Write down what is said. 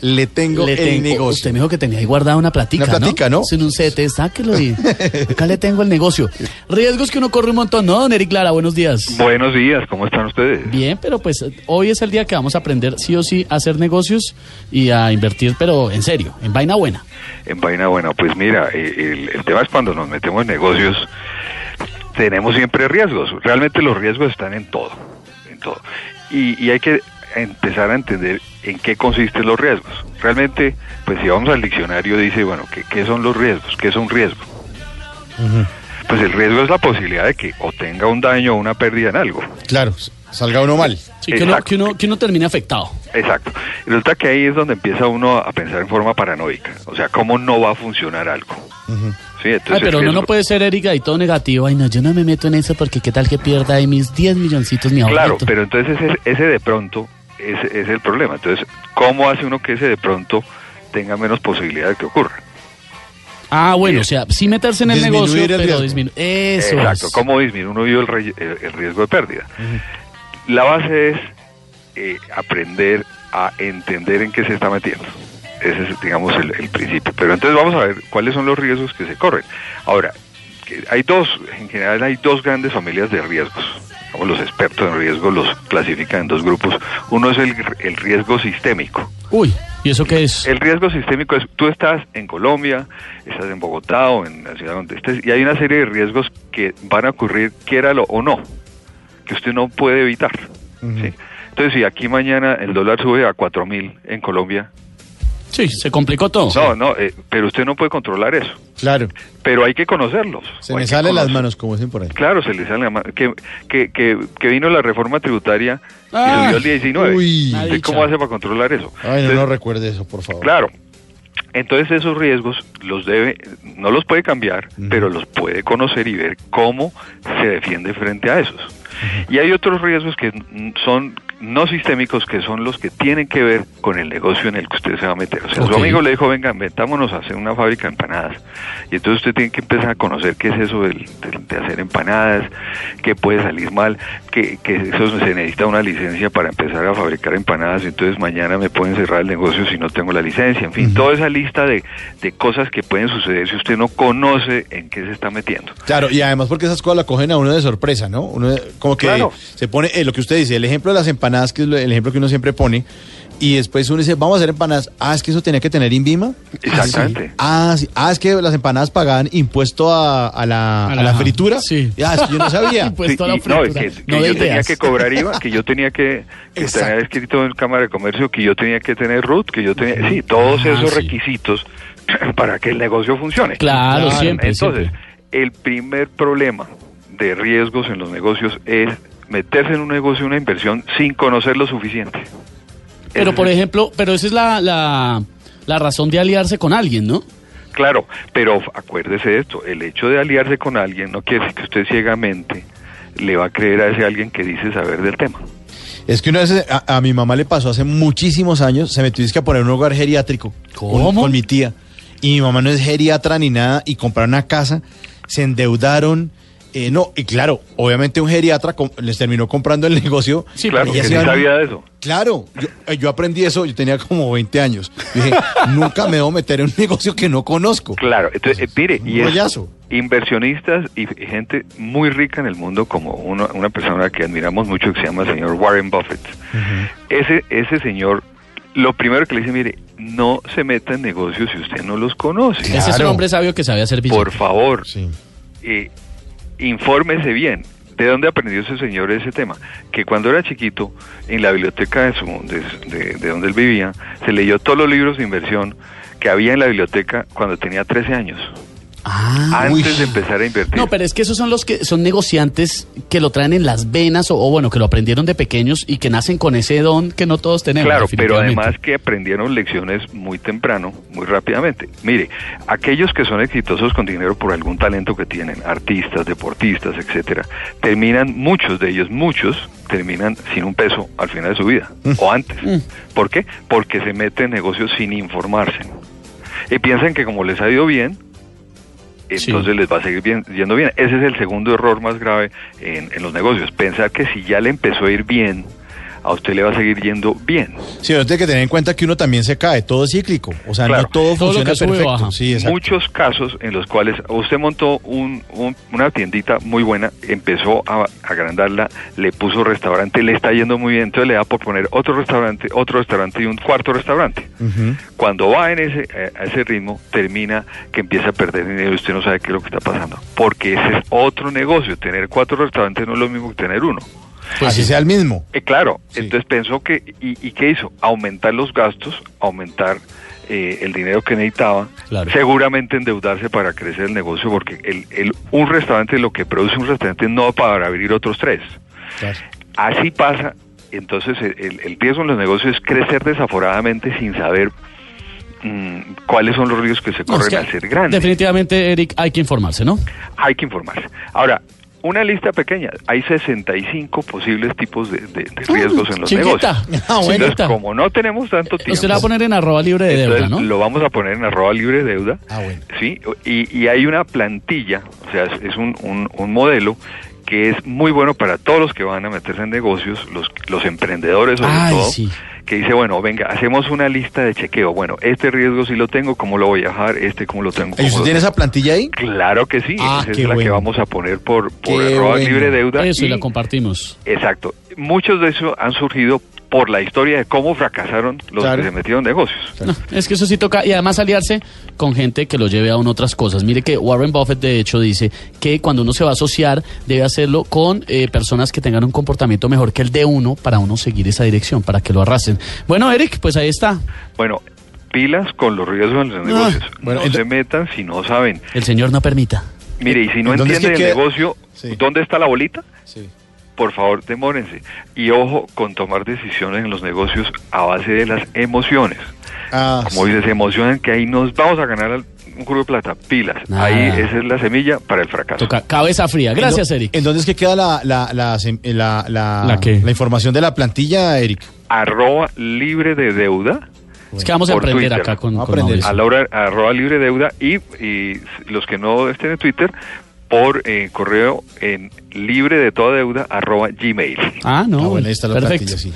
Le tengo Le el negocio. Usted me dijo que tenía ahí guardada una platica, Una platica, ¿no? Es en un CT, sáquelo y acá le tengo el negocio. Riesgos que uno corre un montón, ¿no, don Eric Lara? Buenos días. Buenos días, ¿cómo están ustedes? Bien, pero pues hoy es el día que vamos a aprender sí o sí a hacer negocios y a invertir, pero en serio, en vaina buena. En vaina buena, pues mira, eh, el, el tema es cuando nos metemos en negocios, tenemos siempre riesgos. Realmente los riesgos están en todo, en todo. Y, y hay que empezar a entender en qué consisten los riesgos. Realmente, pues si vamos al diccionario dice, bueno, ¿qué, qué son los riesgos? ¿Qué es un riesgo? Pues el riesgo es la posibilidad de que o tenga un daño o una pérdida en algo. Claro, salga uno mal. Sí, que uno, que, uno, que uno termine afectado. Exacto. Y resulta que ahí es donde empieza uno a pensar en forma paranoica. O sea, ¿cómo no va a funcionar algo? Sí, entonces Ay, pero uno no puede ser Eric ahí todo negativo. Ay, no, yo no me meto en eso porque qué tal que pierda ahí mis 10 milloncitos, mi. Claro, pero entonces ese, ese de pronto ese es el problema. Entonces, ¿cómo hace uno que ese de pronto tenga menos posibilidad de que ocurra? Ah, bueno, o sea, sí meterse en el negocio, el pero riesgo. disminuir. Eso Exacto. es. ¿Cómo disminuye el, re- el- el riesgo de pérdida? La base es eh, aprender a entender en qué se está metiendo. Ese es, digamos, el, el principio. Pero entonces vamos a ver cuáles son los riesgos que se corren. Ahora, que hay dos, en general hay dos grandes familias de riesgos. Digamos, los expertos en riesgo los clasifican en dos grupos. Uno es el, el riesgo sistémico. Uy, ¿y eso qué es? El riesgo sistémico es, tú estás en Colombia, estás en Bogotá o en la ciudad donde estés, y hay una serie de riesgos que van a ocurrir, quiéralo o no, que usted no puede evitar. ¿sí? Entonces, si aquí mañana el dólar sube a 4.000 en Colombia, Sí, se complicó todo. no, no, eh, pero usted no puede controlar eso. Claro. Pero hay que conocerlos. Se me que salen las manos, como dicen por ahí. Claro, se le sale la mano. Que, que, que, que vino la reforma tributaria y Ah. subió el 19. Uy. ¿Usted. ¿Cómo hace para controlar eso? Ay, no, Entonces, no recuerde eso, por favor. Claro. Entonces esos riesgos los debe, no los puede cambiar, pero los puede conocer y ver cómo se defiende frente a esos. Y hay otros riesgos que son no sistémicos, que son los que tienen que ver con el negocio en el que usted se va a meter. O sea, su amigo le dijo, venga, metámonos a hacer una fábrica de empanadas. Y entonces usted tiene que empezar a conocer qué es eso del- del- de, hacer empanadas, qué puede salir mal, que, que eso se necesita una licencia para empezar a fabricar empanadas. Entonces mañana me pueden cerrar el negocio si no tengo la licencia. En fin, toda esa lista de, de cosas que pueden suceder si usted no conoce en qué se está metiendo. Claro, y además porque esas cosas la cogen a uno de sorpresa, ¿no? Uno de- como que Claro. se pone, eh, lo que usted dice, el ejemplo de las empanadas, que es lo- el ejemplo que uno siempre pone, y después uno dice, vamos a hacer empanadas. Ah, es que eso tenía que tener INVIMA. Exactamente. Ah, sí. Ah, es que las empanadas pagaban impuesto a, a la, A a la- la fritura. sí. Ya, es que yo no sabía. Impuesto a la y- no, fritura. que, que No yo tenía que cobrar IVA, que yo tenía que, que tener escrito en Cámara de Comercio, que yo tenía que tener RUT, que yo tenía, sí, todos Ah, esos sí. requisitos para que el negocio funcione. Claro, Claro, siempre, Entonces, siempre. el primer problema de riesgos en los negocios es meterse en un negocio, una inversión, sin conocer lo suficiente. Pero, por ejemplo, pero esa es la, la, la razón de aliarse con alguien, ¿no? Claro, pero acuérdese de esto, el hecho de aliarse con alguien no quiere decir que usted ciegamente le va a creer a ese alguien que dice saber del tema. Es que una vez a, a mi mamá le pasó hace muchísimos años, se metió a poner un hogar geriátrico con-. Con, mi tía. Y mi mamá no es geriatra ni nada, y compraron una casa, se endeudaron. Eh, no, y claro, obviamente un geriatra les terminó comprando el negocio. Sí, claro, pero que ellas sí iban- sabía de eso. Claro, yo, eh, yo aprendí eso, yo tenía como 20 años. Dije, nunca me debo meter en un negocio que no conozco. Claro, entonces, eh, mire, Un y es rollazo. inversionistas y gente muy rica en el mundo, como una, una persona que admiramos mucho que se llama el señor Warren Buffett. Ese, ese señor, lo primero que le dice, mire, no se meta en negocios si usted no los conoce. Ese es un hombre sabio que sabe hacer billete. Por favor, Sí. eh, infórmese bien. ¿De dónde aprendió ese señor ese tema? Que cuando era chiquito, en la biblioteca de, su, de, de- de donde él vivía, se leyó todos los libros de inversión que había en la biblioteca cuando tenía 13 años. Ah, antes uy. de empezar a invertir. No, pero es que esos son los que son negociantes que lo traen en las venas o, o bueno, que lo aprendieron de pequeños y que nacen con ese don que no todos tenemos. Claro, pero además que aprendieron lecciones muy temprano, muy rápidamente. Mire, aquellos que son exitosos con dinero por algún talento que tienen, artistas, deportistas, etcétera, terminan, muchos de ellos, muchos, terminan sin un peso al final de su vida, o antes. ¿Por qué? Porque se meten en negocios sin informarse. Y piensan que como les ha ido bien, Entonces les va a seguir yendo bien. Ese es el segundo error más grave en, en los negocios. Pensar que si ya le empezó a ir bien, a usted le va a seguir yendo bien. Sí, pero tiene que tener en cuenta que uno también se cae, todo es cíclico. O sea, Claro. no todo, Todo lo funciona que sube, perfecto. baja. Sí. Muchos casos en los cuales usted montó un- un- una tiendita muy buena, empezó a agrandarla, le puso restaurante, le está yendo muy bien, entonces le da por poner otro restaurante, otro restaurante y un cuarto restaurante. Cuando va en ese, eh, a ese ritmo, termina que empieza a perder dinero y usted no sabe qué es lo que está pasando. Porque ese es otro negocio. Tener cuatro restaurantes no es lo mismo que tener uno. Pues Así sí. sea el mismo. Eh, claro, Sí. entonces pensó que, y, ¿y qué hizo? Aumentar los gastos, aumentar eh, el dinero que necesitaba, Claro. seguramente endeudarse para crecer el negocio, porque el, el- un restaurante, lo que produce un restaurante no para abrir otros tres. Claro. Así pasa, entonces el, el- riesgo en los negocios es crecer desaforadamente sin saber mm, cuáles son los riesgos que se No, es corren que al ser grandes. Definitivamente, Eric, hay que informarse, ¿no? Hay que informarse. Ahora, una lista pequeña. Hay 65 posibles tipos de, de- de riesgos en los chiquita. negocios. Ah, bueno. Entonces, como no tenemos tanto tiempo, Usted la va a poner en arroba libre de deuda, ¿no? lo vamos a poner en arroba libre de deuda. Ah, bueno. Sí, y, y hay una plantilla, o sea, es, es un, un- un modelo que es muy bueno para todos los que van a meterse en negocios, los, los emprendedores sobre Ay, todo, sí. Que dice, bueno, venga, hacemos una lista de chequeo. Bueno, este riesgo sí lo tengo, ¿cómo lo voy a bajar? Este, ¿cómo lo tengo? ¿Y ¿Cómo usted tiene esa plantilla ahí? Claro que sí, Ah, esa es la que vamos a poner por, por arroba bueno. libre deuda. Eso, y y- la compartimos. Exacto. Muchos de esos han surgido por la historia de cómo fracasaron los Claro. que se metieron en negocios. No, es que eso sí toca, y además aliarse con gente que lo lleve a uno otras cosas. Mire que Warren Buffett, de hecho, dice que cuando uno se va a asociar, debe hacerlo con eh, personas que tengan un comportamiento mejor que el de uno para uno seguir esa dirección, para que lo arrasen. Bueno, Eric, pues ahí está. Bueno, pilas con los riesgos en los negocios. bueno, no se metan si no saben. El señor no permita. Mire, y si no ¿En dónde es entienden que el queda? negocio, Sí. ¿dónde está la bolita? Sí. Por favor, demórense. Y ojo con tomar decisiones en los negocios a base de las emociones. Ah, Como sí. dices, se emocionan que ahí nos vamos a ganar al- un culo de plata. Pilas. Ahí esa es la semilla para el fracaso. Toca cabeza fría. Gracias, ¿En dó- Eric. ¿En dónde es que queda la, la, la, sem- la, la, ¿La qué? la información de la plantilla, Eric? Arroba libre de deuda. Es que vamos a aprender Twitter. acá con, a con aprender. Mauricio. a la hora arroba libre deuda y, y los que no estén en Twitter por eh, correo en libre de toda deuda arroba gmail. Ah, no. Ah, bueno, ahí está la perfecto. plantilla, sí.